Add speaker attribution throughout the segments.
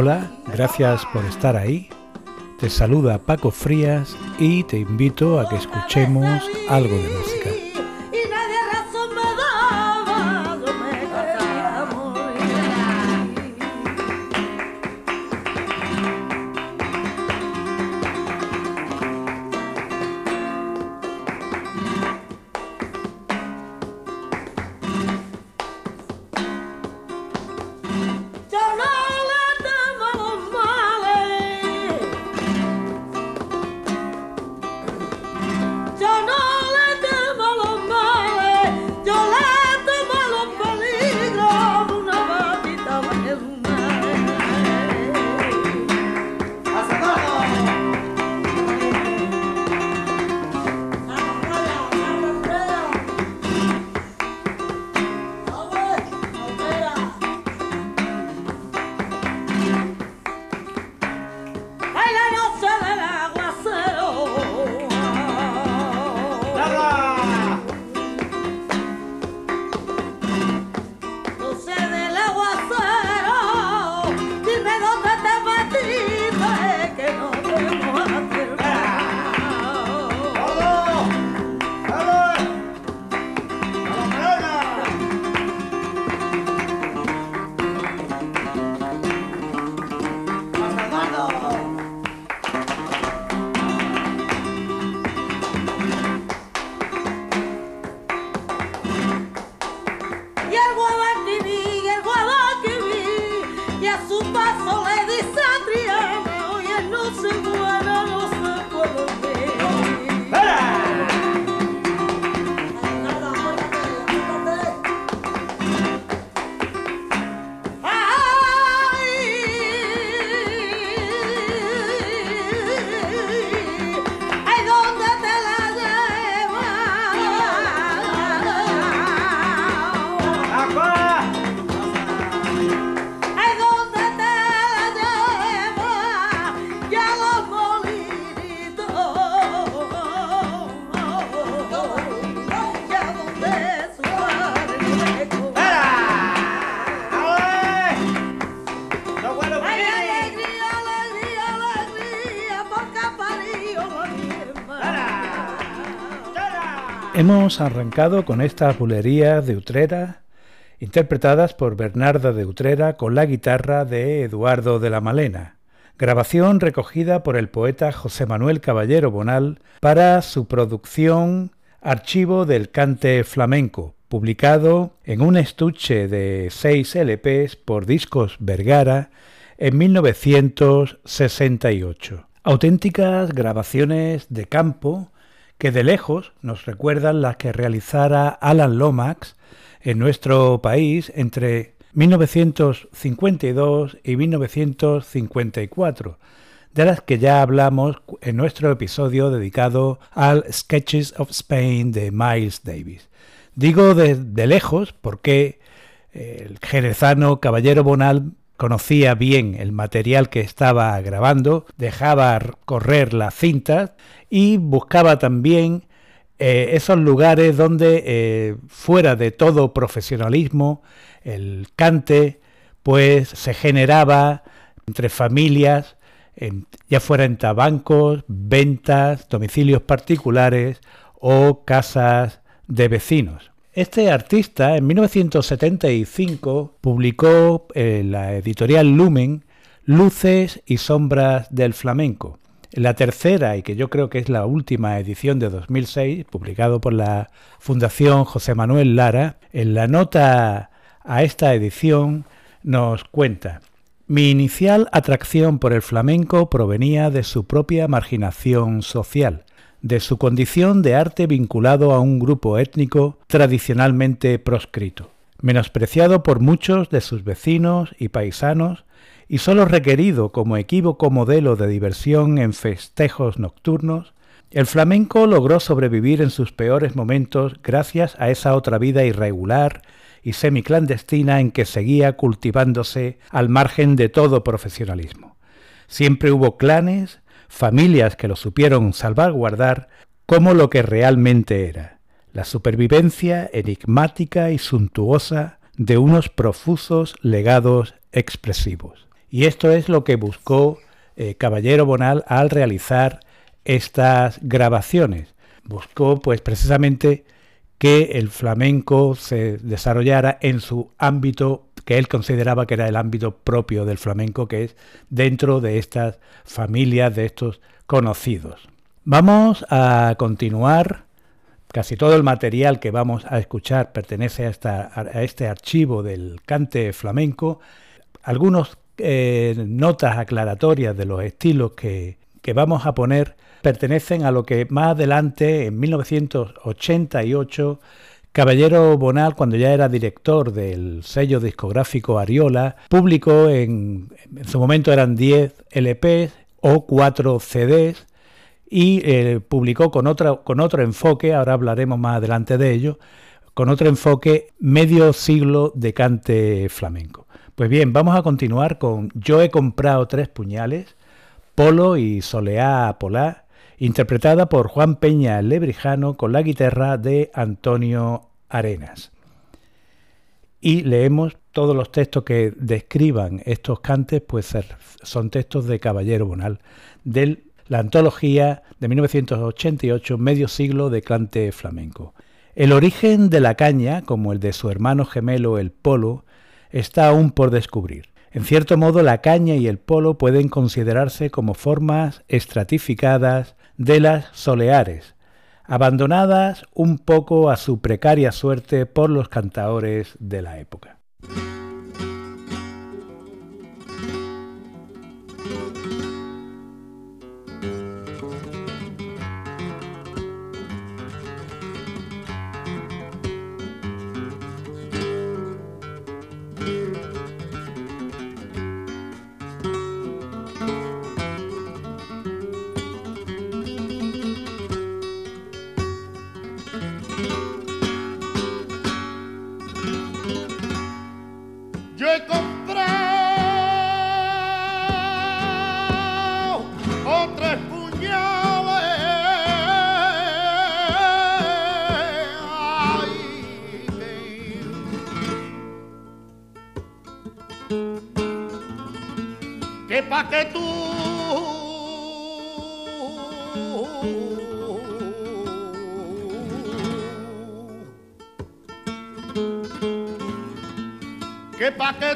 Speaker 1: Hola, gracias por estar ahí. Te saluda Paco Frías y te invito a que escuchemos algo de música. Hemos arrancado con estas bulerías de Utrera, interpretadas por Bernarda de Utrera con la guitarra de Eduardo de la Malena, grabación recogida por el poeta José Manuel Caballero Bonal para su producción Archivo del Cante Flamenco, publicado en un estuche de seis LPs por Discos Vergara en 1968. Auténticas grabaciones de campo que de lejos nos recuerdan las que realizara Alan Lomax en nuestro país entre 1952 y 1954, de las que ya hablamos en nuestro episodio dedicado al Sketches of Spain de Miles Davis. Digo de, de lejos porque el jerezano Caballero Bonal conocía bien el material que estaba grabando, dejaba correr las cintas y buscaba también eh, esos lugares donde eh, fuera de todo profesionalismo el cante pues se generaba entre familias ya fuera en tabancos, ventas, domicilios particulares o casas de vecinos. Este artista en 1975 publicó en la editorial Lumen Luces y Sombras del Flamenco. la tercera, y que yo creo que es la última edición de 2006, publicado por la Fundación José Manuel Lara, en la nota a esta edición nos cuenta, mi inicial atracción por el flamenco provenía de su propia marginación social de su condición de arte vinculado a un grupo étnico tradicionalmente proscrito, menospreciado por muchos de sus vecinos y paisanos y solo requerido como equívoco modelo de diversión en festejos nocturnos, el flamenco logró sobrevivir en sus peores momentos gracias a esa otra vida irregular y semiclandestina en que seguía cultivándose al margen de todo profesionalismo. Siempre hubo clanes, familias que lo supieron salvaguardar como lo que realmente era, la supervivencia enigmática y suntuosa de unos profusos legados expresivos. Y esto es lo que buscó eh, Caballero Bonal al realizar estas grabaciones. Buscó pues precisamente que el flamenco se desarrollara en su ámbito que él consideraba que era el ámbito propio del flamenco, que es dentro de estas familias, de estos conocidos. Vamos a continuar. Casi todo el material que vamos a escuchar pertenece a, este archivo del cante flamenco. Algunos eh, notas aclaratorias de los estilos que, que vamos a poner pertenecen a lo que más adelante, en 1988, Caballero Bonal, cuando ya era director del sello discográfico Ariola, publicó en, en su momento eran 10 LPs o 4 CDs y eh, publicó con, con otro enfoque, ahora hablaremos más adelante de ello, con otro enfoque medio siglo de cante flamenco. Pues bien, vamos a continuar con Yo he comprado tres puñales, Polo y Soleá Polá, interpretada por Juan Peña Lebrijano con la guitarra de Antonio Arenas. Y leemos todos los textos que describan estos cantes, pues son textos de Caballero Bonal, de la antología de 1988, Medio siglo de cante flamenco. El origen de la caña, como el de su hermano gemelo el polo, está aún por descubrir. En cierto modo, la caña y el polo pueden considerarse como formas estratificadas de las soleares, abandonadas un poco a su precaria suerte por los cantaores de la época.
Speaker 2: que tú. Que pa' que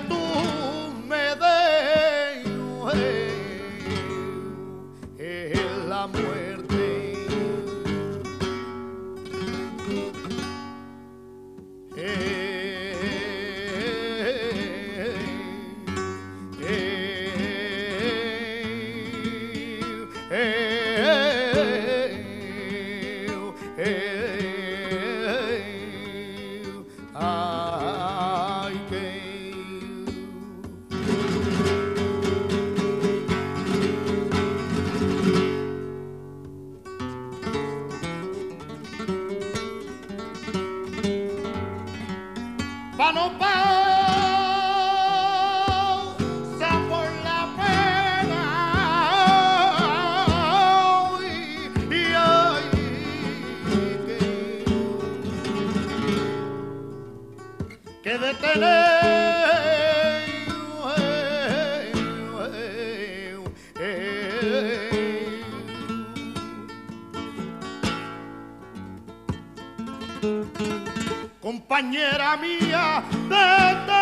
Speaker 2: compañera mía, de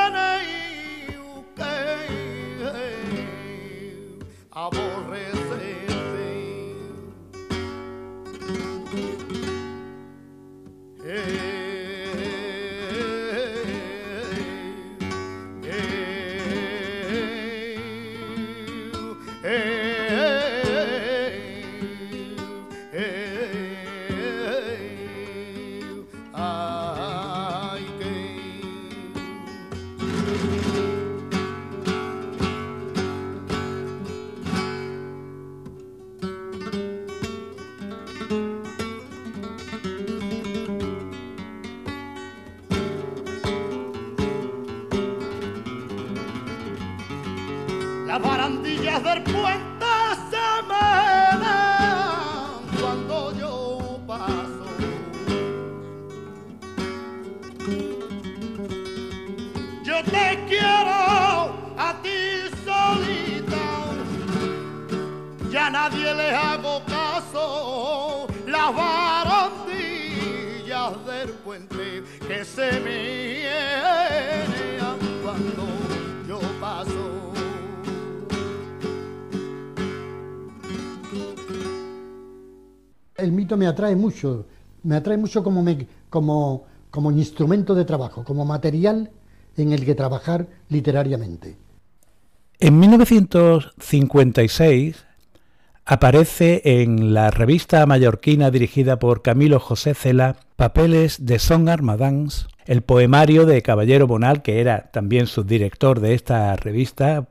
Speaker 3: El mito me atrae mucho, me atrae mucho como, me- como, instrumento de trabajo, como material en el que trabajar literariamente.
Speaker 1: En 1956 aparece en la revista mallorquina dirigida por Camilo José Cela Papeles de Son Armadans, el poemario de Caballero Bonal, que era también subdirector de esta revista.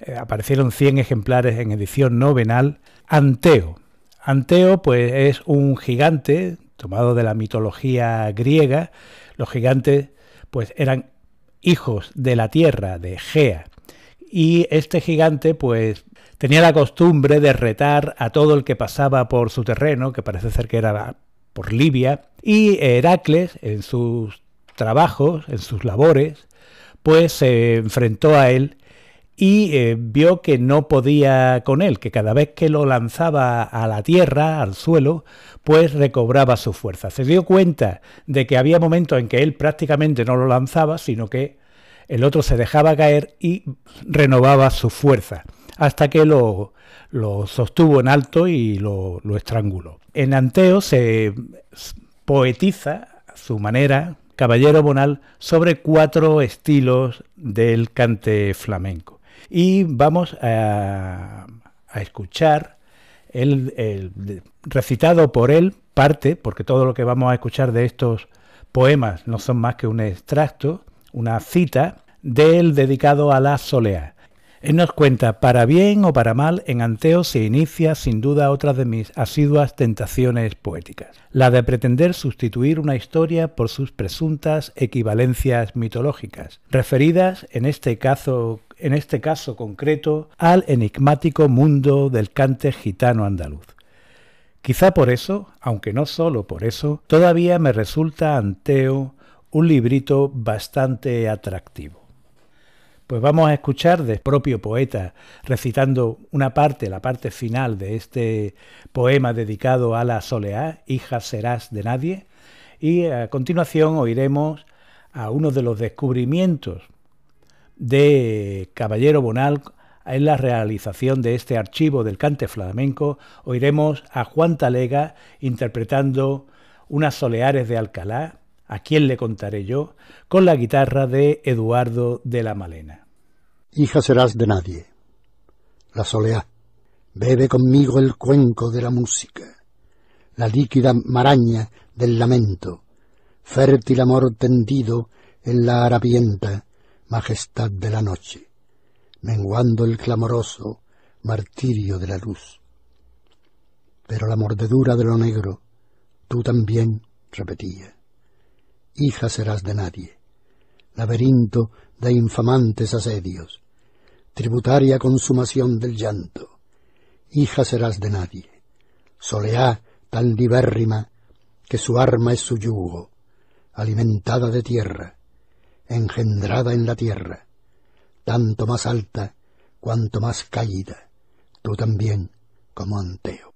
Speaker 1: Eh, aparecieron 100 ejemplares en edición novenal. Anteo. Anteo pues es un gigante tomado de la mitología griega. Los gigantes pues eran hijos de la tierra, de Gea. Y este gigante, pues, tenía la costumbre de retar a todo el que pasaba por su terreno, que parece ser que era por Libia, y Heracles, en sus trabajos, en sus labores, pues se enfrentó a él y eh, vio que no podía con él, que cada vez que lo lanzaba a la tierra, al suelo, pues recobraba su fuerza. Se dio cuenta de que había momentos en que él prácticamente no lo lanzaba, sino que el otro se dejaba caer y renovaba su fuerza, hasta que lo, sostuvo en alto y lo, lo estranguló. En Anteo se poetiza su manera Caballero Bonal sobre cuatro estilos del cante flamenco. Y vamos a, escuchar el, recitado por él parte, porque todo lo que vamos a escuchar de estos poemas no son más que un extracto, una cita del dedicado a la soleá. Él nos cuenta, para bien o para mal, en Anteo se inicia sin duda otra de mis asiduas tentaciones poéticas, la de pretender sustituir una historia por sus presuntas equivalencias mitológicas, referidas en este caso, en este caso concreto al enigmático mundo del cante gitano andaluz. Quizá por eso, aunque no solo por eso, todavía me resulta Anteo un librito bastante atractivo. Pues vamos a escuchar del propio poeta recitando una parte, la parte final de este poema dedicado a la soleá, hija serás de nadie, y a continuación oiremos a uno de los descubrimientos de Caballero Bonal en la realización de este archivo del cante flamenco, oiremos a Juan Talega interpretando unas soleares de Alcalá, a quién le contaré yo, con la guitarra de Eduardo de la Malena.
Speaker 3: Hija serás de nadie. La soleá. Bebe conmigo el cuenco de la música, la líquida maraña del lamento, fértil amor tendido en la harapienta majestad de la noche, menguando el clamoroso martirio de la luz. Pero la mordedura de lo negro, tú también, repetía, hija serás de nadie, laberinto de infamantes asedios, tributaria consumación del llanto, hija serás de nadie, soleá tan libérrima que su arma es su yugo, alimentada de tierra, engendrada en la tierra, tanto más alta cuanto más caída, tú también como Anteo.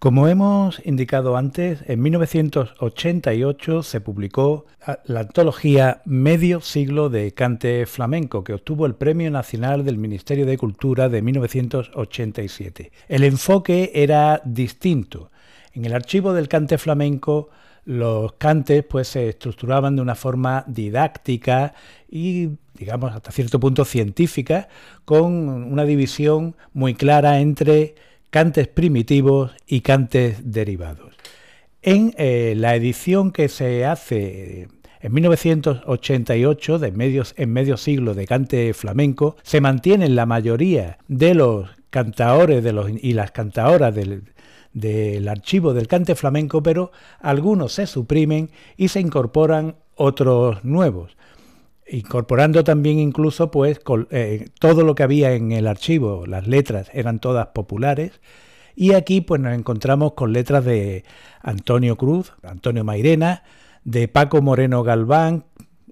Speaker 1: Como hemos indicado antes, en 1988 se publicó la antología Medio siglo de cante flamenco, que obtuvo el Premio Nacional del Ministerio de Cultura de 1987. El enfoque era distinto. En el archivo del cante flamenco los cantes pues se estructuraban de una forma didáctica y digamos hasta cierto punto científica con una división muy clara entre cantes primitivos y cantes derivados. En eh, la edición que se hace en 1988, de medios, en medio siglo de cante flamenco, se mantienen la mayoría de los cantaores y las cantaoras del, del archivo del cante flamenco, pero algunos se suprimen y se incorporan otros nuevos incorporando también incluso pues eh, todo lo que había en el archivo, las letras eran todas populares y aquí pues nos encontramos con letras de Antonio Cruz, Antonio Mairena, de Paco Moreno Galván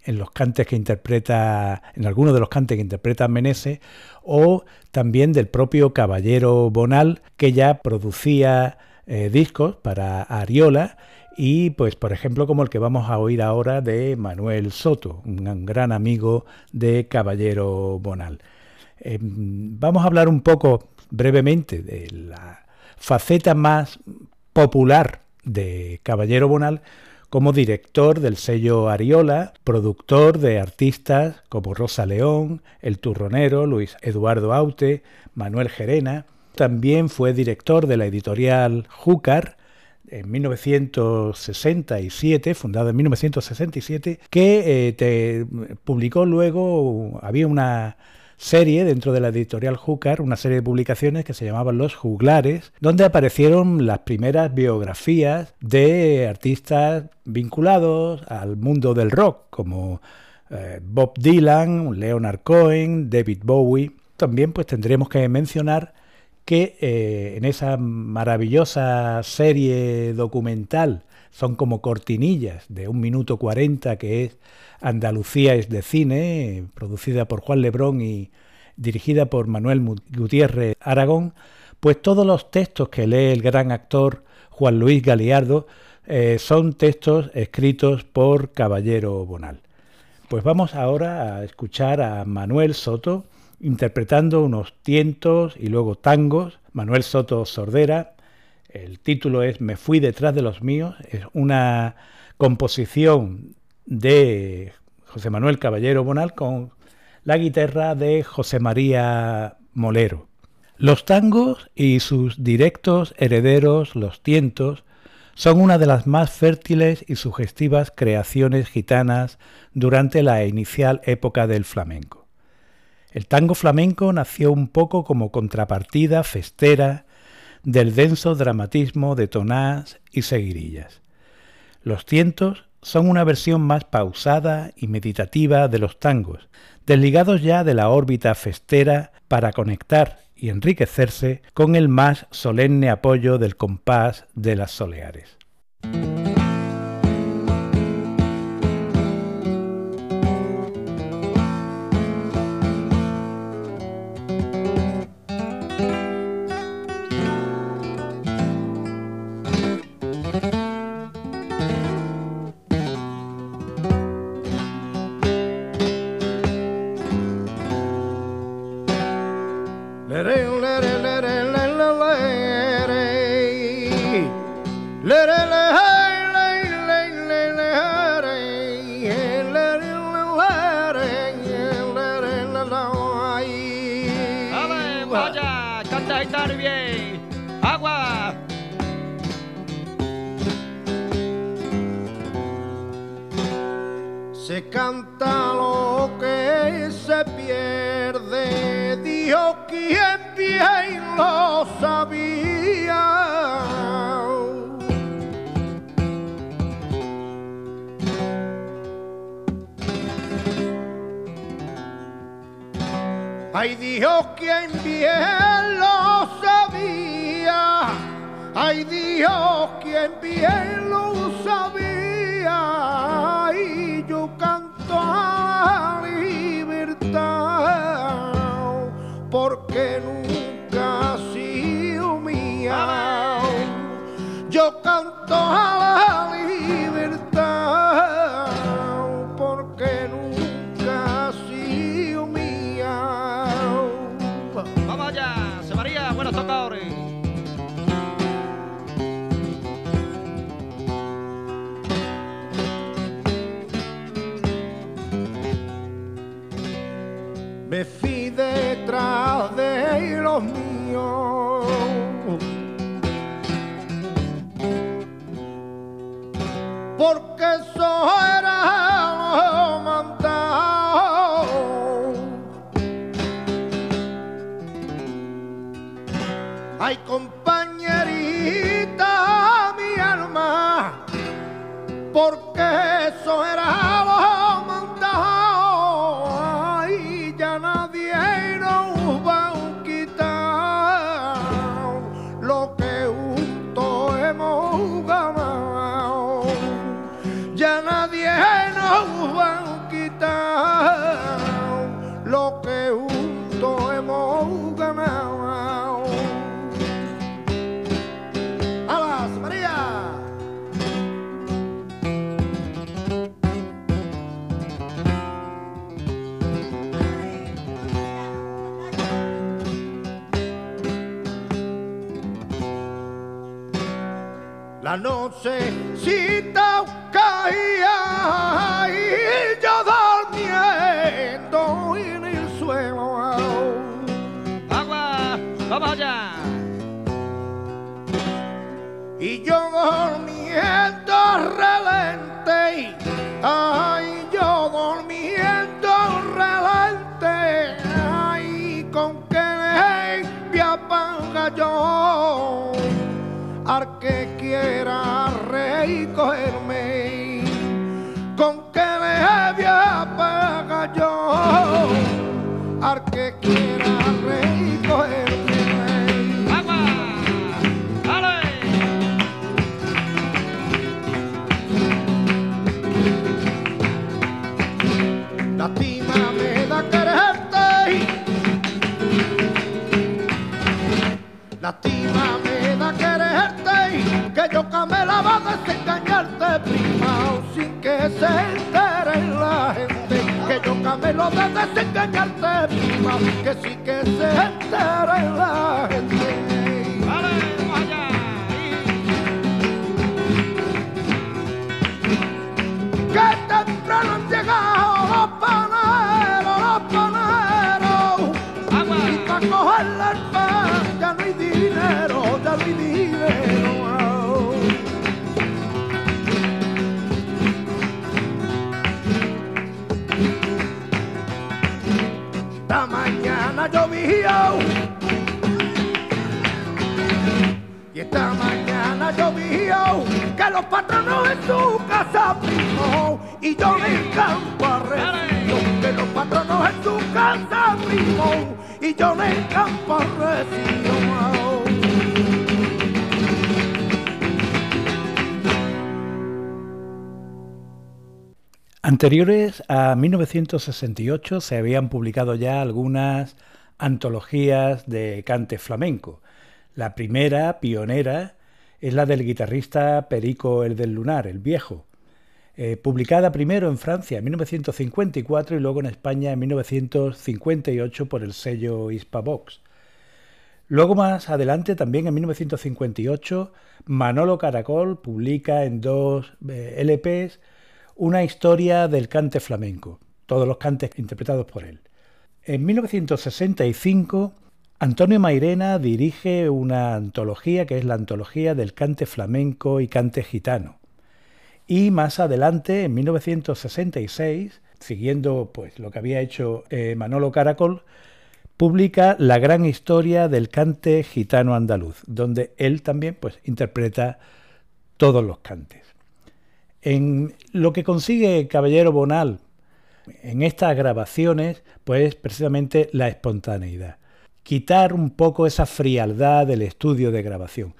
Speaker 1: en los cantes que interpreta en algunos de los cantes que interpreta Meneses o también del propio Caballero Bonal que ya producía eh, discos para Ariola y pues por ejemplo como el que vamos a oír ahora de Manuel Soto, un gran amigo de Caballero Bonal. Em, vamos a hablar un poco brevemente de la faceta más popular de Caballero Bonal como director del sello Ariola, productor de artistas como Rosa León, El Turronero, Luis Eduardo Aute, Manuel Gerena. También fue director de la editorial Júcar en 1967, fundado en 1967, que eh, publicó luego, había una serie dentro de la editorial Júcar, una serie de publicaciones que se llamaban Los Juglares, donde aparecieron las primeras biografías de artistas vinculados al mundo del rock, como eh, Bob Dylan, Leonard Cohen, David Bowie. También pues tendremos que mencionar que eh, en esa maravillosa serie documental son como cortinillas de un minuto cuarenta que es Andalucía es de cine, producida por Juan Lebrón y dirigida por Manuel Gutiérrez Aragón, pues todos los textos que lee el gran actor Juan Luis Galiardo eh, son textos escritos por Caballero Bonal. Pues vamos ahora a escuchar a Manuel Soto, interpretando unos tientos y luego tangos, Manuel Soto Sordera. El título es Me fui detrás de los míos, es una composición de José Manuel Caballero Bonal con la guitarra de José María Molero. Los tangos y sus directos herederos, los tientos, son una de las más fértiles y sugestivas creaciones gitanas durante la inicial época del flamenco. El tango flamenco nació un poco como contrapartida festera del denso dramatismo de tonás y seguirillas. Los tientos son una versión más pausada y meditativa de los tangos, desligados ya de la órbita festera para conectar y enriquecerse con el más solemne apoyo del compás de las soleares.
Speaker 2: কয় lo de desengañarte prima que sí que se entere la gente. Y esta mañana llovió que los patronos en su casa primo y yo en el campo arrecio que los patronos en su casa primo y yo en el campo arrecio
Speaker 1: Anteriores a 1968 se habían publicado ya algunas antologías de cante flamenco. La primera, pionera, es la del guitarrista Perico el del Lunar, el viejo, eh, publicada primero en Francia en 1954 y luego en España en 1958 por el sello Hispavox. Luego más adelante, también en 1958, Manolo Caracol publica en dos eh, LPs una historia del cante flamenco, todos los cantes interpretados por él. En 1965, Antonio Mairena dirige una antología que es la antología del cante flamenco y cante gitano. Y más adelante, en 1966, siguiendo pues lo que había hecho eh, Manolo Caracol, publica La gran historia del cante gitano andaluz, donde él también pues interpreta todos los cantes. En lo que consigue Caballero Bonal en estas grabaciones, pues precisamente la espontaneidad. Quitar un poco esa frialdad del estudio de grabación.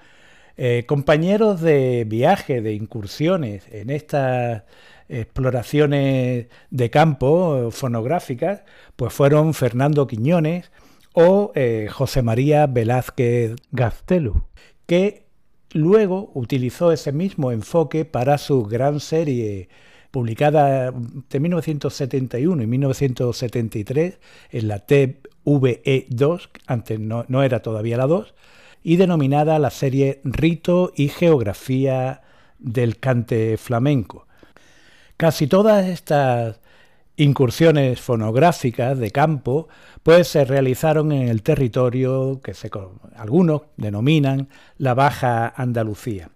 Speaker 1: Eh, compañeros de viaje, de incursiones en estas exploraciones de campo fonográficas, pues fueron Fernando Quiñones o eh, José María Velázquez Gaztelu, que luego utilizó ese mismo enfoque para su gran serie publicada de 1971 y 1973 en la TVE2, antes no, no era todavía la 2, y denominada la serie Rito y Geografía del Cante Flamenco. Casi todas estas incursiones fonográficas de campo pues se realizaron en el territorio que se, algunos denominan la Baja Andalucía,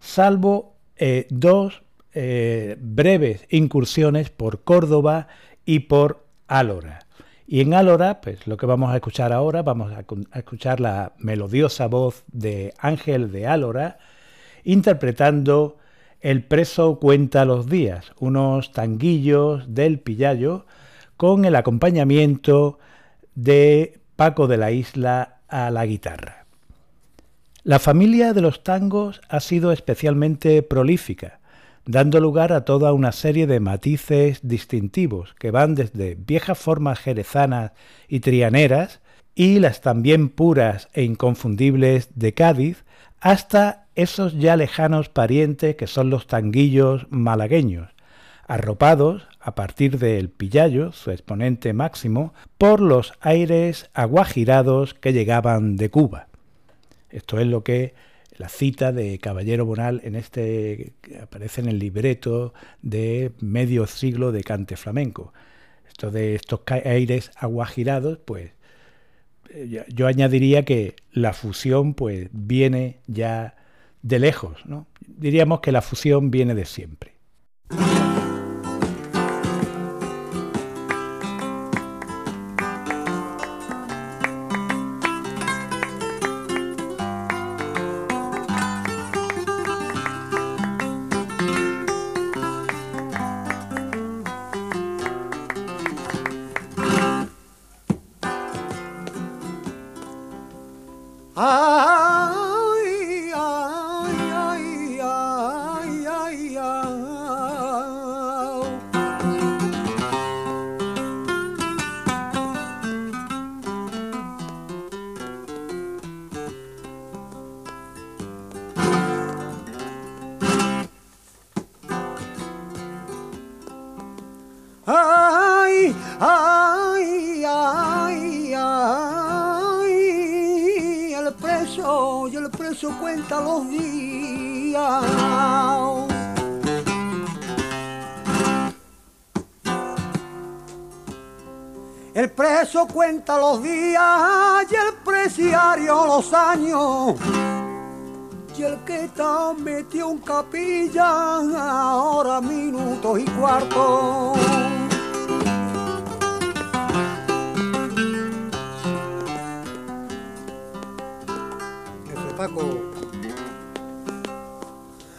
Speaker 1: salvo eh, dos eh, breves incursiones por Córdoba y por Álora. Y en Álora, pues lo que vamos a escuchar ahora, vamos a, a escuchar la melodiosa voz de Ángel de Álora interpretando el preso cuenta los días, unos tanguillos del Pillayo con el acompañamiento de Paco de la Isla a la guitarra. La familia de los tangos ha sido especialmente prolífica, dando lugar a toda una serie de matices distintivos que van desde viejas formas jerezanas y trianeras y las también puras e inconfundibles de Cádiz hasta esos ya lejanos parientes que son los tanguillos malagueños, arropados, a partir del Pillayo, su exponente máximo, por los aires aguajirados que llegaban de Cuba. Esto es lo que la cita de Caballero Bonal en este que aparece en el libreto de medio siglo de cante flamenco. Esto de estos aires aguajirados, pues eh, yo añadiría que la fusión pues viene ya de lejos. ¿no? Diríamos que la fusión viene de siempre.
Speaker 4: Años. Y el que está metió un capilla, ahora minutos y cuartos. Paco.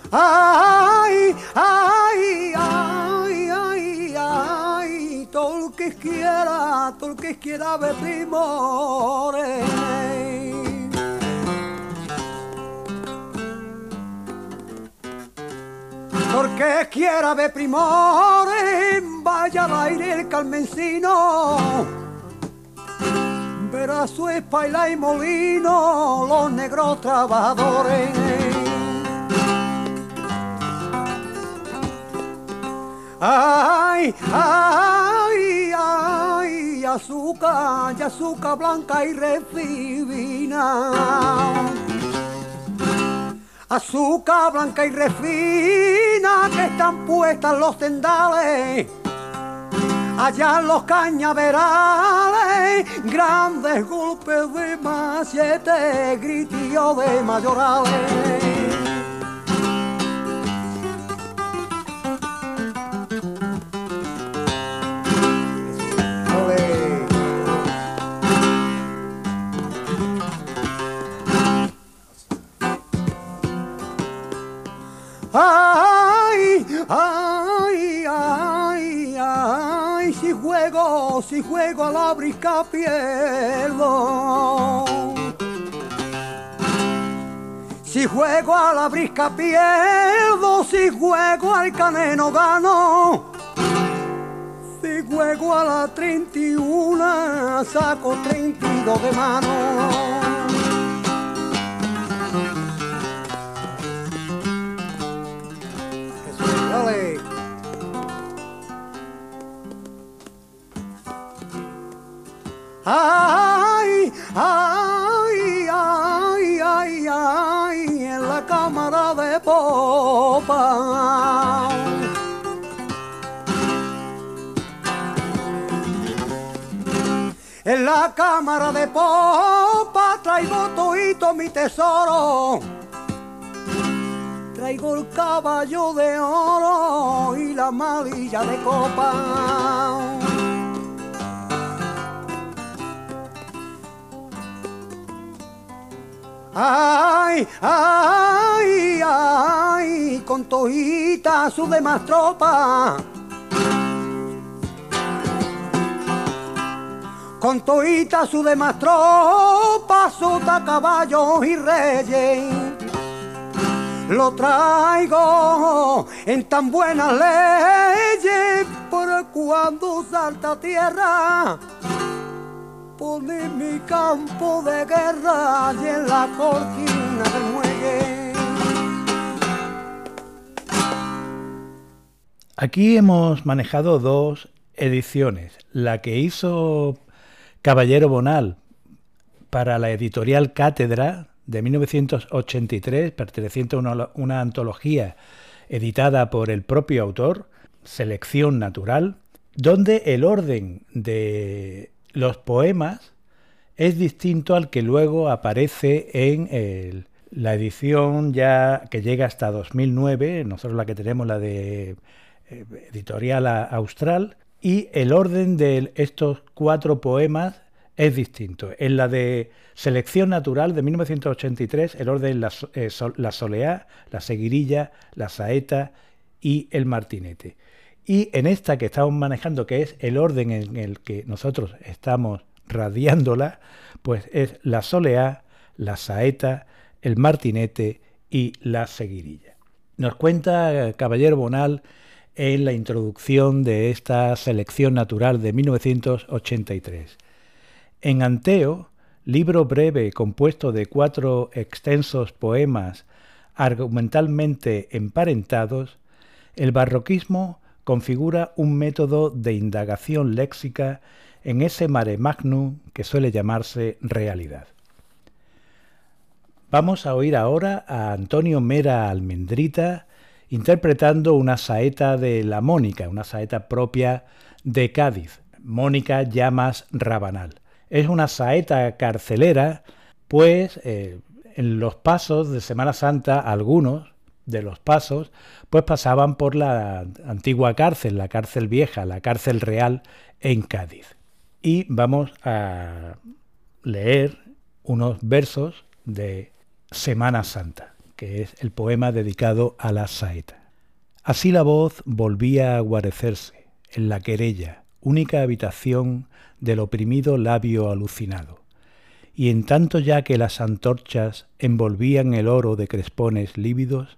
Speaker 4: Ay, ay, ay, ay, ay, todo el que quiera, todo el que quiera primores. Porque quiera ver primores, vaya al aire el calmencino. Verá su espalda y molino, los negros trabajadores. Ay, ay, ay, azúcar, y azúcar blanca y refina. Azúcar blanca y ya que están puestas los tendales, allá los cañaverales, grandes golpes de machete, gritillo de mayorales. Ay, ay, ay, si juego, si juego a la brisca pierdo. Si juego a la brisca pierdo, si juego al caneno gano. Si juego a la 31 saco 32 de mano. Ay, ay, ay, ay, ay, en la cámara de popa. En la cámara de popa traigo toito mi tesoro. Traigo el caballo de oro y la malilla de copa. Ay, ay, ay, con tojita su demás tropa. Con toita su demás tropa, sota caballos y reyes. Lo traigo en tan buenas leyes, por cuando salta tierra mi campo de guerra en la del muelle.
Speaker 1: Aquí hemos manejado dos ediciones. La que hizo Caballero Bonal para la editorial Cátedra de 1983, perteneciente a una, una antología editada por el propio autor, Selección Natural, donde el orden de los poemas es distinto al que luego aparece en la edición ya que llega hasta 2009, nosotros la que tenemos la de eh, editorial austral, y el orden de estos cuatro poemas es distinto. En la de Selección Natural de 1983, el orden la, eh, la soleá, la seguirilla, la saeta y el martinete. Y en esta que estamos manejando, que es el orden en el que nosotros estamos radiándola, pues es la soleá, la saeta, el martinete y la seguirilla. Nos cuenta Caballero Bonal en la introducción de esta selección natural de 1983. En Anteo, libro breve compuesto de cuatro extensos poemas argumentalmente emparentados, el barroquismo configura un método de indagación léxica en ese mare magnum que suele llamarse realidad. Vamos a oír ahora a Antonio Mera Almendrita interpretando una saeta de la Mónica, una saeta propia de Cádiz, Mónica Llamas Rabanal. Es una saeta carcelera, pues eh, en los pasos de Semana Santa algunos de los pasos, pues pasaban por la antigua cárcel, la cárcel vieja, la cárcel real en Cádiz. Y vamos a leer unos versos de Semana Santa, que es el poema dedicado a la saeta. Así la voz volvía a guarecerse en la querella, única habitación del oprimido labio alucinado. Y en tanto ya que las antorchas envolvían el oro de crespones lívidos,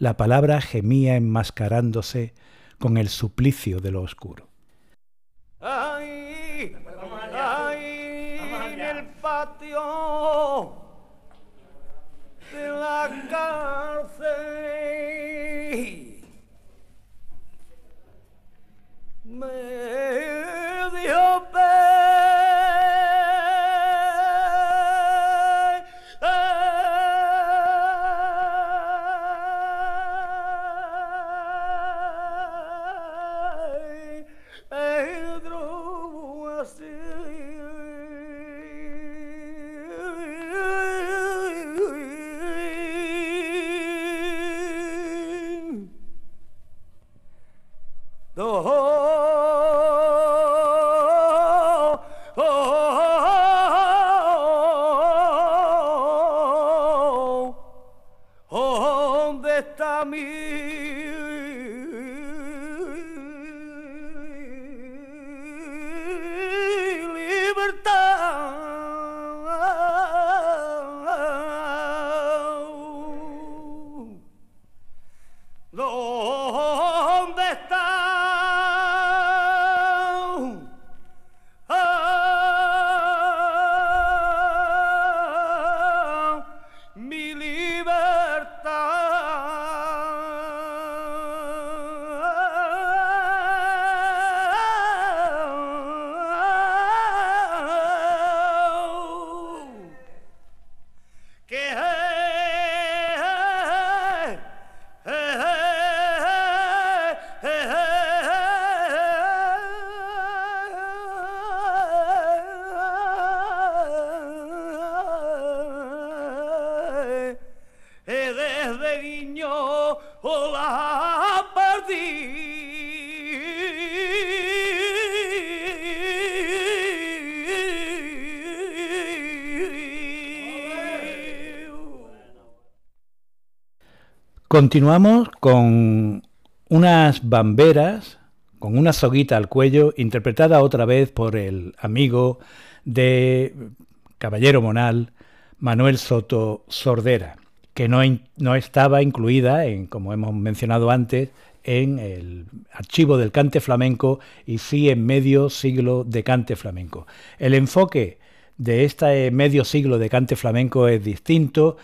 Speaker 1: la palabra gemía enmascarándose con el suplicio de lo oscuro.
Speaker 4: Ay, ay, en el patio de la cárcel me dio está mi
Speaker 1: Continuamos con unas bamberas, con una soguita al cuello, interpretada otra vez por el amigo de Caballero Monal, Manuel Soto Sordera, que no, no estaba incluida, en, como hemos mencionado antes, en el archivo del cante flamenco y sí en medio siglo de cante flamenco. El enfoque de este medio siglo de cante flamenco es distinto.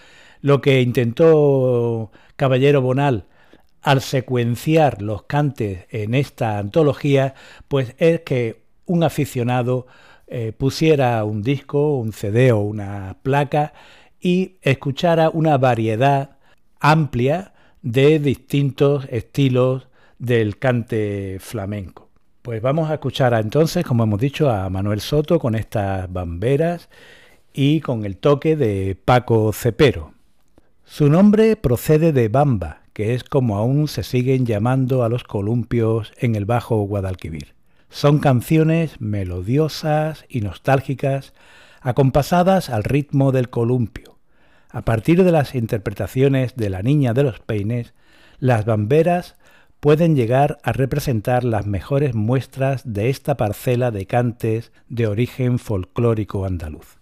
Speaker 1: Lo que intentó Caballero Bonal al secuenciar los cantes en esta antología, pues es que un aficionado eh, pusiera un disco, un CD o una placa y escuchara una variedad amplia de distintos estilos del cante flamenco. Pues vamos a escuchar entonces, como hemos dicho, a Manuel Soto con estas bamberas y con el toque de Paco Cepero. Su nombre procede de Bamba, que es como aún se siguen llamando a los columpios en el Bajo Guadalquivir. Son canciones melodiosas y nostálgicas, acompasadas al ritmo del columpio. A partir de las interpretaciones de la Niña de los Peines, las bamberas pueden llegar a representar las mejores muestras de esta parcela de cantes de origen folclórico andaluz.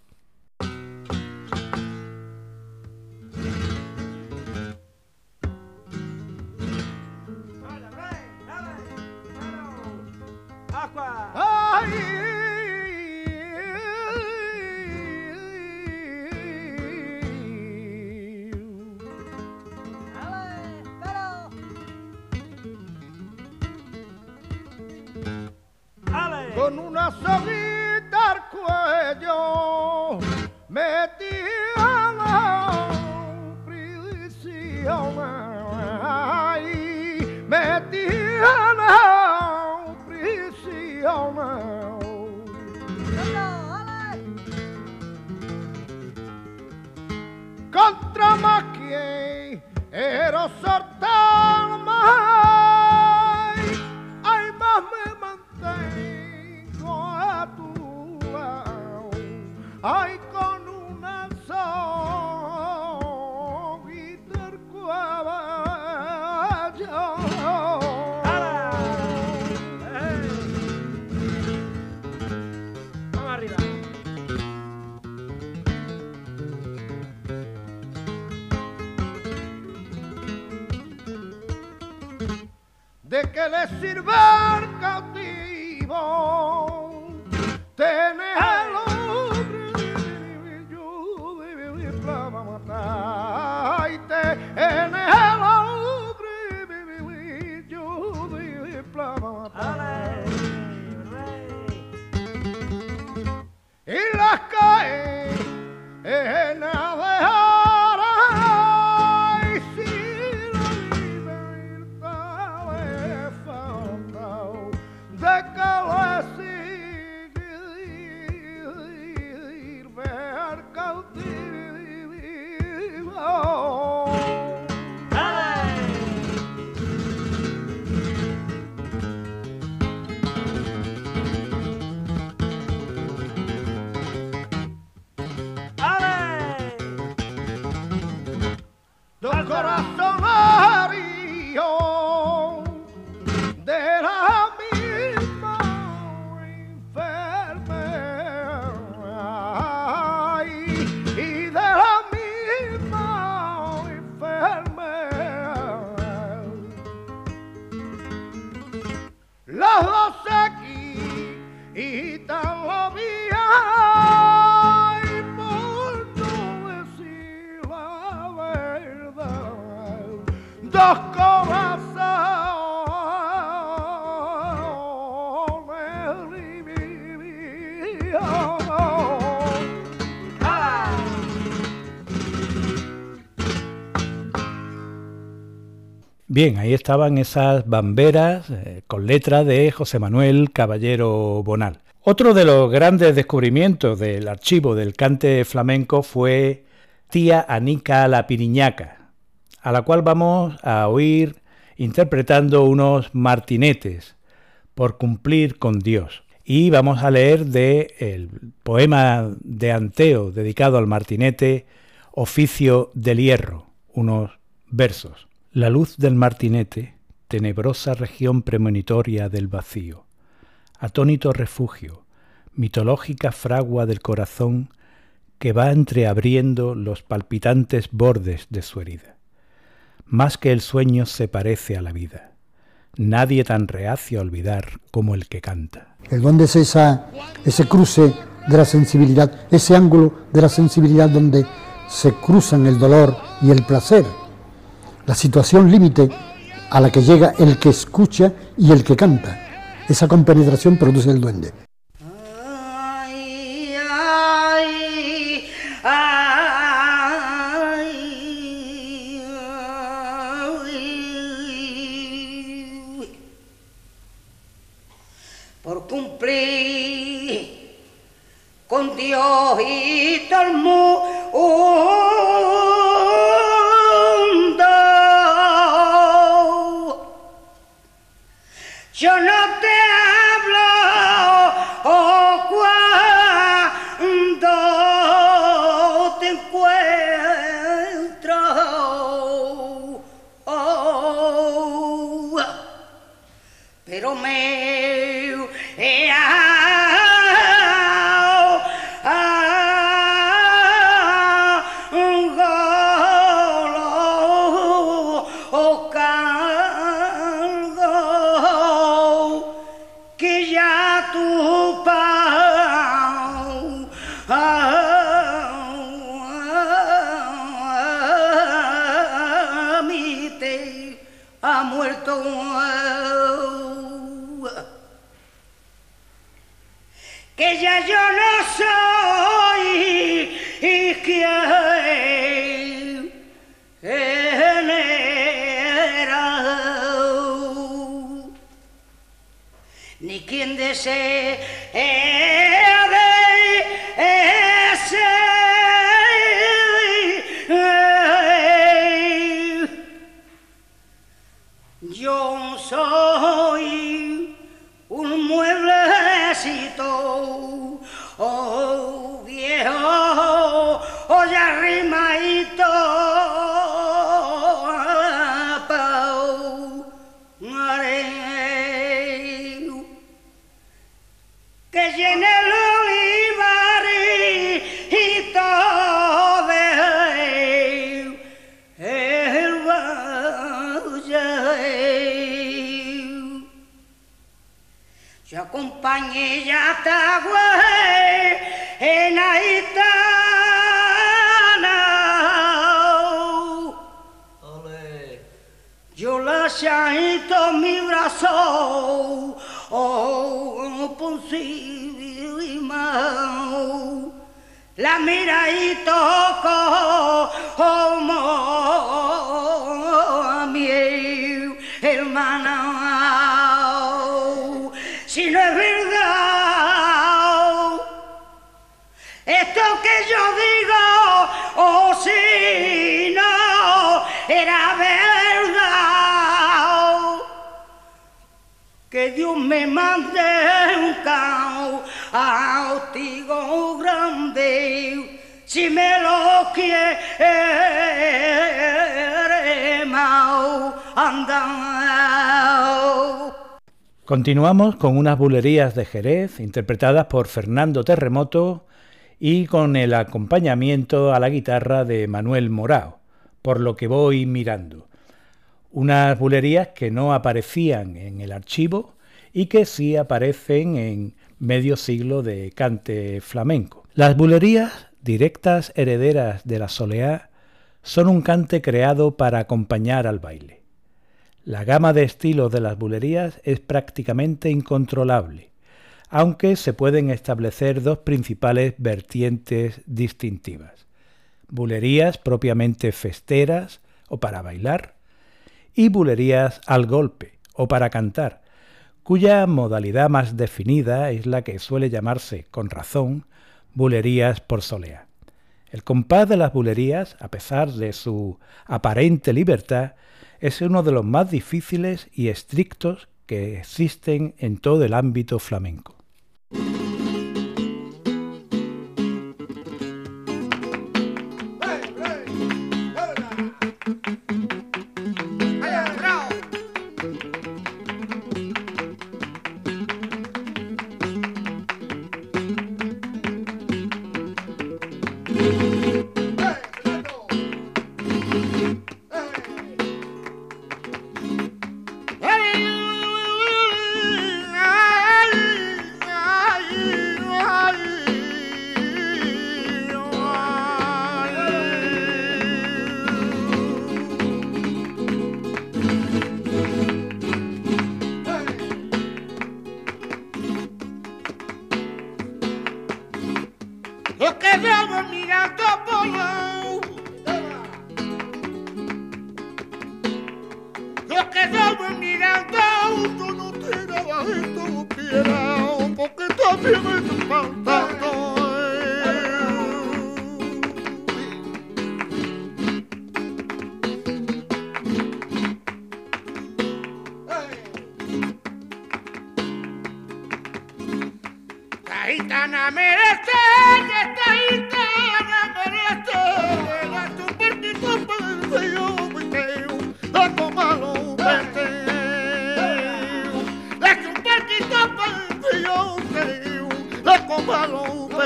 Speaker 2: Quien era sortal más ay más me mantengo a tu lado ay ¿De qué le sirve al cautivo. Tenerlo
Speaker 1: Bien, ahí estaban esas bamberas eh, con letra de José Manuel Caballero Bonal. Otro de los grandes descubrimientos del archivo del cante flamenco fue Tía Anica la Piriñaca, a la cual vamos a oír interpretando unos martinetes por cumplir con Dios. Y vamos a leer de el poema de Anteo dedicado al martinete, Oficio del Hierro, unos versos. La luz del martinete, tenebrosa región premonitoria del vacío, atónito refugio, mitológica fragua del corazón que va entreabriendo los palpitantes bordes de su herida. Más que el sueño se parece a la vida. Nadie tan reacio a olvidar como el que canta.
Speaker 3: El duende es esa, ese cruce de la sensibilidad, ese ángulo de la sensibilidad donde se cruzan el dolor y el placer, la situación límite a la que llega el que escucha y el que canta. Esa compenetración produce el duende.
Speaker 5: por cumplir con Dios y todo el mundo. Yo no te hablo oh, cuando te encuentro. Oh, pero me que ya yo no soy y que ni quien desee mueblecito, oh Ya hasta en Aitana. Yo la siento en mi brazo, oh, encima. La mira y toco como yo digo, o si no, era verdad. Que Dios me mande un cautigo grande, si me lo quiere, mau andar.
Speaker 1: Continuamos con unas bulerías de Jerez interpretadas por Fernando Terremoto y con el acompañamiento a la guitarra de Manuel Morao, por lo que voy mirando. Unas bulerías que no aparecían en el archivo y que sí aparecen en medio siglo de cante flamenco. Las bulerías, directas herederas de la soleá, son un cante creado para acompañar al baile. La gama de estilos de las bulerías es prácticamente incontrolable, aunque se pueden establecer dos principales vertientes distintivas. Bulerías propiamente festeras o para bailar y bulerías al golpe o para cantar, cuya modalidad más definida es la que suele llamarse, con razón, bulerías por solea. El compás de las bulerías, a pesar de su aparente libertad, es uno de los más difíciles y estrictos que existen en todo el ámbito flamenco.
Speaker 6: Yo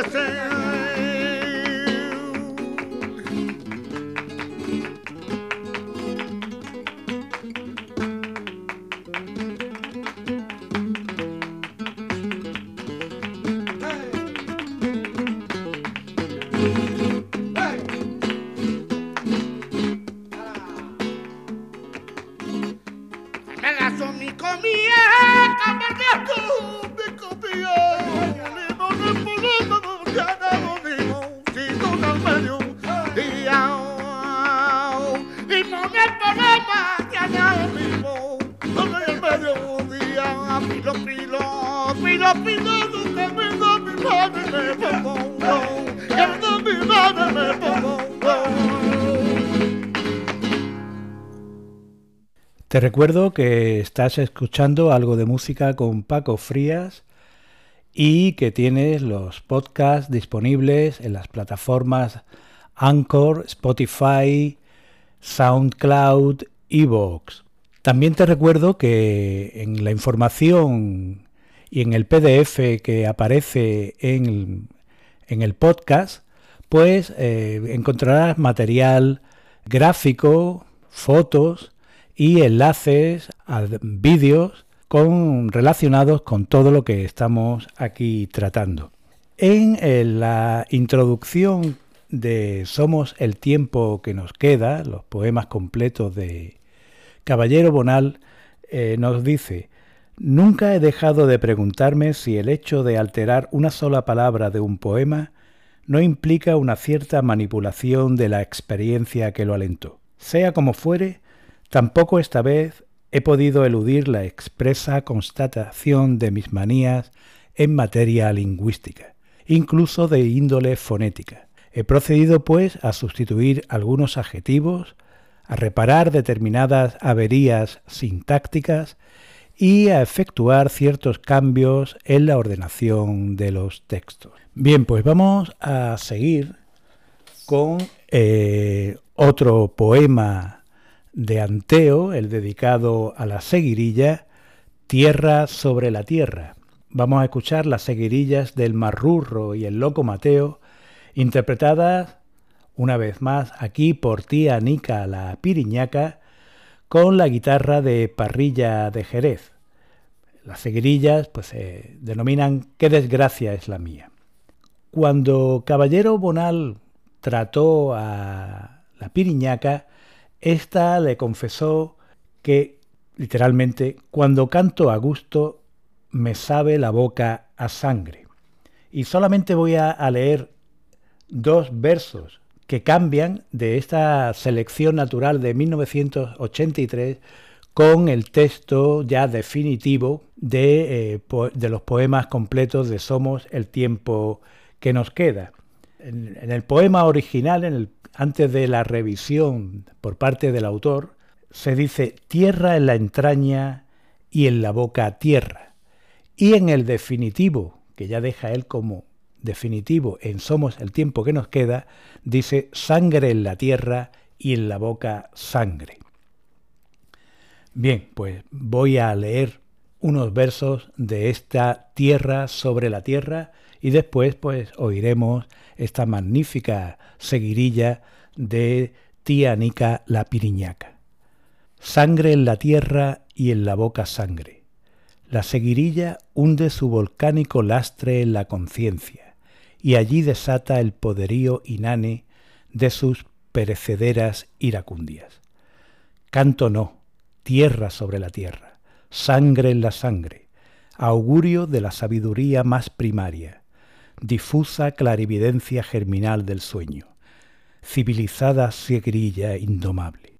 Speaker 6: lo
Speaker 1: Te recuerdo que estás escuchando algo de música con Paco Frías y que tienes los podcasts disponibles en las plataformas Anchor, Spotify, SoundCloud, Evox. También te recuerdo que en la información y en el PDF que aparece en, el podcast, pues eh, encontrarás material gráfico, fotos, y enlaces a vídeos relacionados con todo lo que estamos aquí tratando. En, en la introducción de Somos el tiempo que nos queda, los poemas completos de Caballero Bonal, eh, nos dice, Nunca he dejado de preguntarme si el hecho de alterar una sola palabra de un poema no implica una cierta manipulación de la experiencia que lo alentó. Sea como fuere, Tampoco esta vez he podido eludir la expresa constatación de mis manías en materia lingüística, incluso de índole fonética. He procedido, pues, a sustituir algunos adjetivos, a reparar determinadas averías sintácticas y a efectuar ciertos cambios en la ordenación de los textos. Bien, pues vamos a seguir con eh, otro poema de Anteo, el dedicado a la seguirilla, Tierra sobre la Tierra. Vamos a escuchar las seguirillas del Marrurro y el Loco Mateo, interpretadas una vez más aquí por tía Nica la Piriñaca, con la guitarra de Parrilla de Jerez. Las seguirillas pues se denominan Qué desgracia es la mía. Cuando Caballero Bonal trató a la Piriñaca, esta le confesó que, literalmente, cuando canto a gusto me sabe la boca a sangre. Y solamente voy a, leer dos versos que cambian de esta selección natural de 1983 con el texto ya definitivo de, eh, de, los poemas completos de Somos el tiempo que nos queda. En, en el poema original, en el antes de la revisión por parte del autor, se dice tierra en la entraña y en la boca tierra. Y en el definitivo, que ya deja él como definitivo en Somos el tiempo que nos queda, dice sangre en la tierra y en la boca sangre. Bien, pues voy a leer unos versos de esta tierra sobre la tierra y después pues oiremos esta magnífica seguirilla de tía Nica la Piriñaca. Sangre en la tierra y en la boca sangre. La seguirilla hunde su volcánico lastre en la conciencia y allí desata el poderío inane de sus perecederas iracundias. Canto no, tierra sobre la tierra, sangre en la sangre, augurio de la sabiduría más primaria,
Speaker 5: difusa clarividencia germinal del sueño, civilizada siegrilla indomable.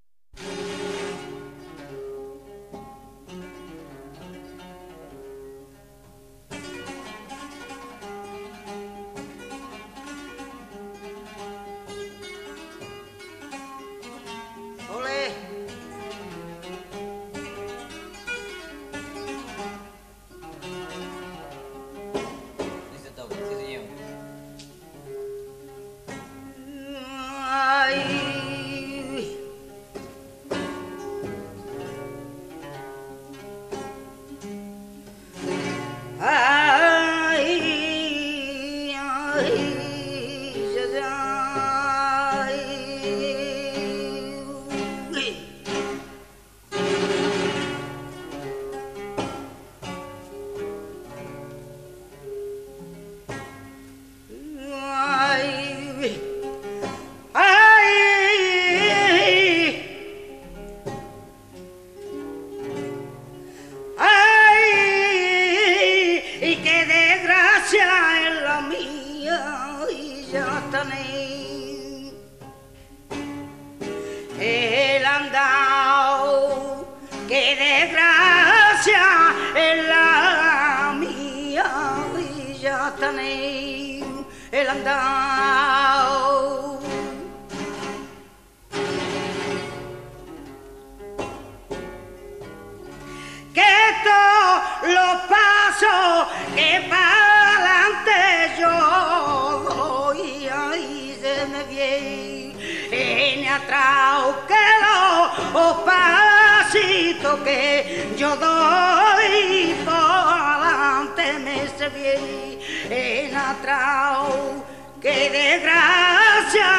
Speaker 7: desgracia trao, qué desgracia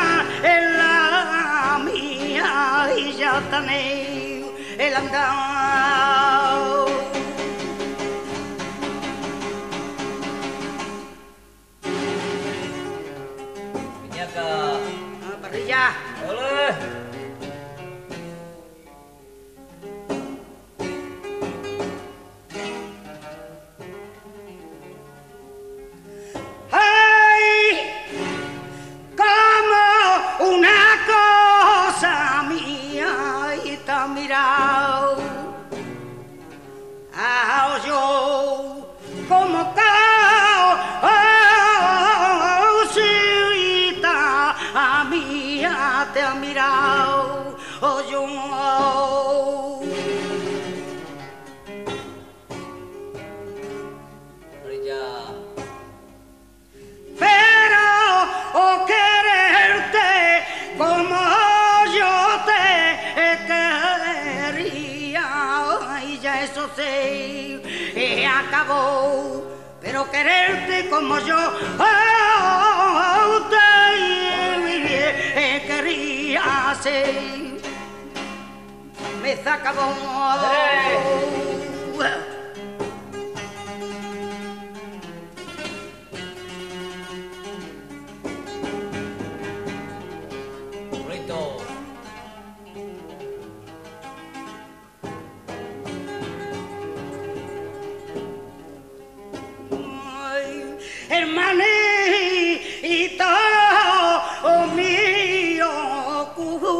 Speaker 7: es la mía y ya tenéis el andar. acabó, pero quererte como yo oh, te quería hacer, me sacabó.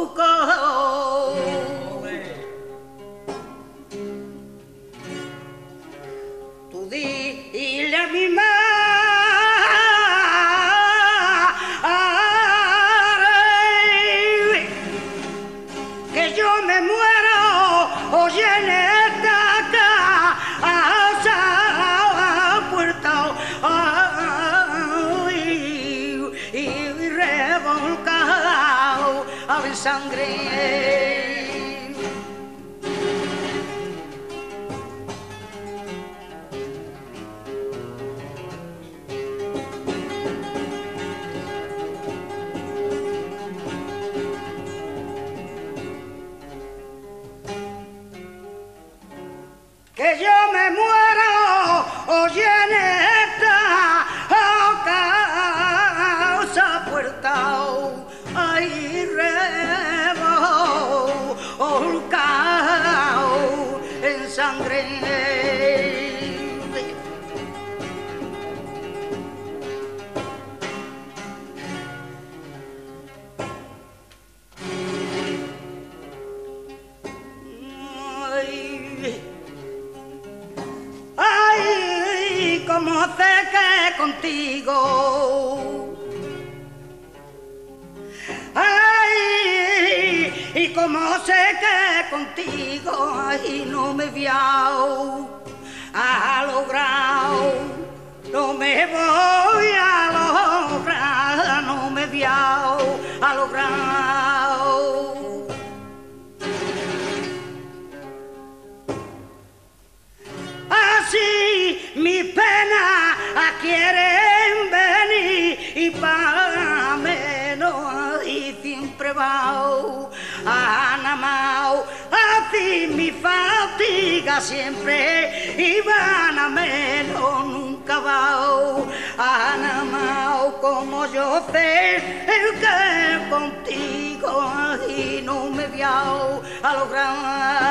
Speaker 7: busco
Speaker 1: Hare a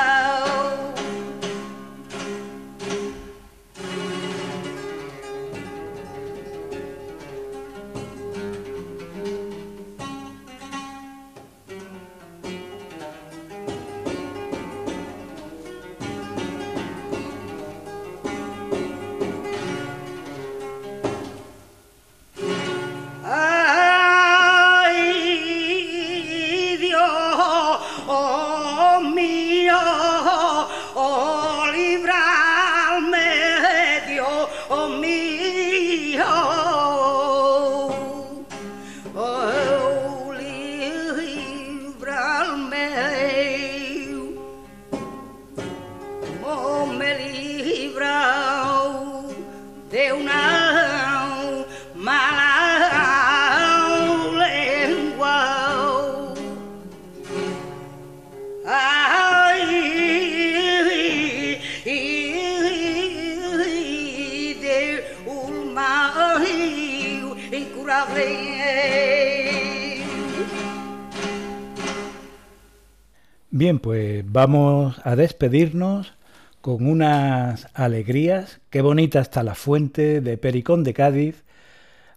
Speaker 1: vamos a despedirnos con unas alegrías. Qué bonita está la fuente de Pericón de Cádiz,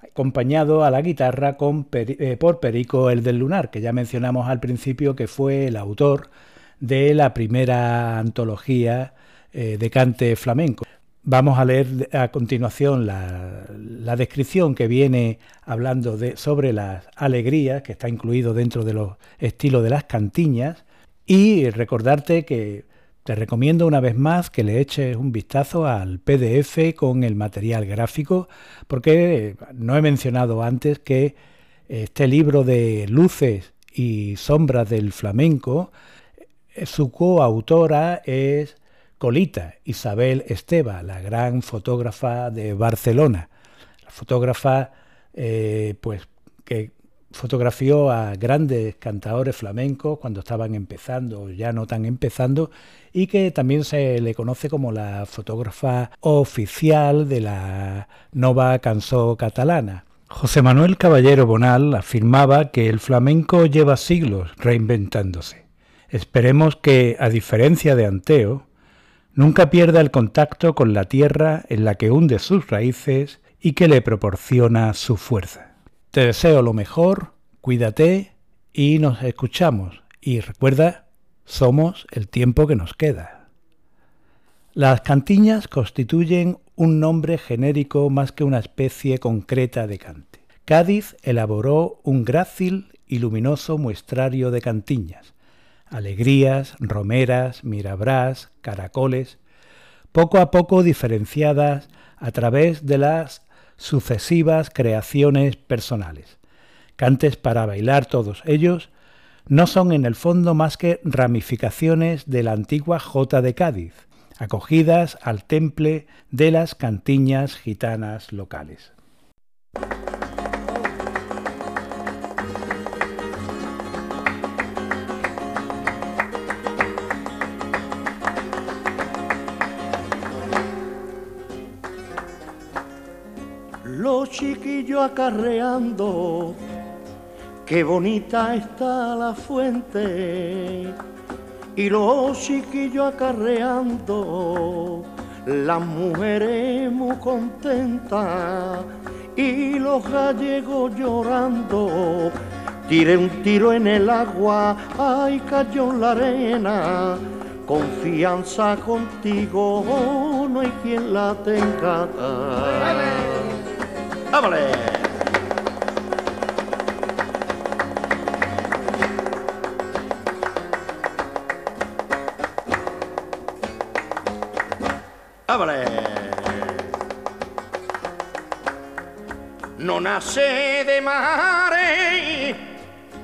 Speaker 1: acompañado a la guitarra eh, por Perico el del Lunar, que ya mencionamos al principio que fue el autor de la primera antología eh, de cante flamenco. Vamos a leer a continuación la, descripción que viene hablando de, sobre las alegrías, que está incluido dentro de los estilos de las cantiñas, y recordarte que te recomiendo una vez más que le eches un vistazo al PDF con el material gráfico, porque no he mencionado antes que este libro de luces y sombras del flamenco, su coautora es Colita, Isabel Esteba, la gran fotógrafa de Barcelona, la fotógrafa eh, pues que fotografió a grandes cantadores flamencos cuando estaban empezando o ya no tan empezando y que también se le conoce como la fotógrafa oficial de la nova canción catalana. José Manuel Caballero Bonal afirmaba que el flamenco lleva siglos reinventándose. Esperemos que, a diferencia de Anteo, nunca pierda el contacto con la tierra en la que hunde sus raíces y que le proporciona su fuerza. Te deseo lo mejor, cuídate y nos escuchamos. Y recuerda, somos el tiempo que nos queda. Las cantiñas constituyen un nombre genérico más que una especie concreta de cante. Cádiz elaboró un grácil y luminoso muestrario de cantiñas, alegrías, romeras, mirabrás, caracoles, poco a poco diferenciadas a través de las sucesivas creaciones personales. Cantes para bailar todos ellos no son en el fondo más que ramificaciones de la antigua Jota de Cádiz, acogidas al temple de las cantiñas gitanas locales.
Speaker 2: Los chiquillos acarreando, qué bonita está la fuente. Y los chiquillos acarreando, las mujeres muy contentas y los gallegos llorando. Tiré un tiro en el agua, ay cayó en la arena confianza contigo no hay quien la tenga. ¡Vámonos! No nace de mare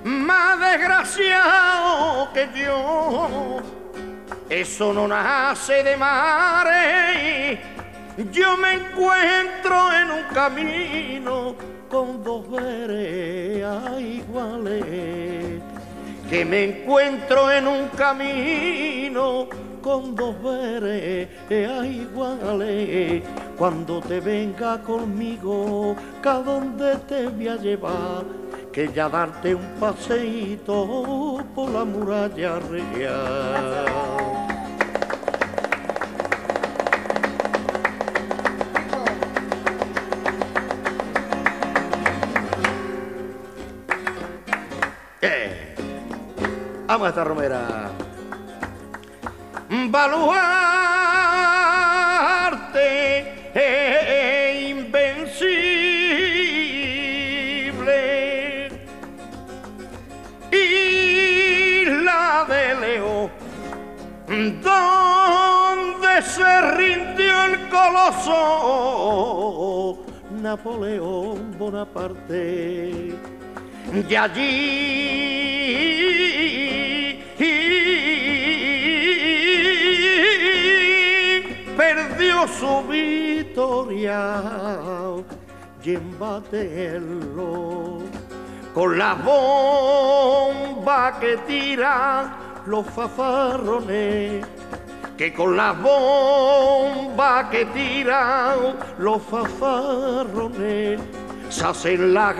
Speaker 2: más desgraciado que yo. Eso no nace de mare. Yo me encuentro en un camino con dos veredas iguales. Que me encuentro en un camino con dos veredas iguales. Cuando te venga conmigo, ¿a dónde te voy a llevar? Que ya darte un paseíto por la muralla real. Vamos a esta romera. Baluarte e invencible. Isla de Leo donde se rindió el coloso Napoleón Bonaparte. De allí victoria y embaterlo con la bomba que tiran los fafarrones que con la bomba que tiran los fafarrones se hacen la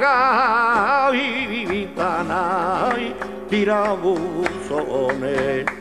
Speaker 2: gaitana y tirabuzones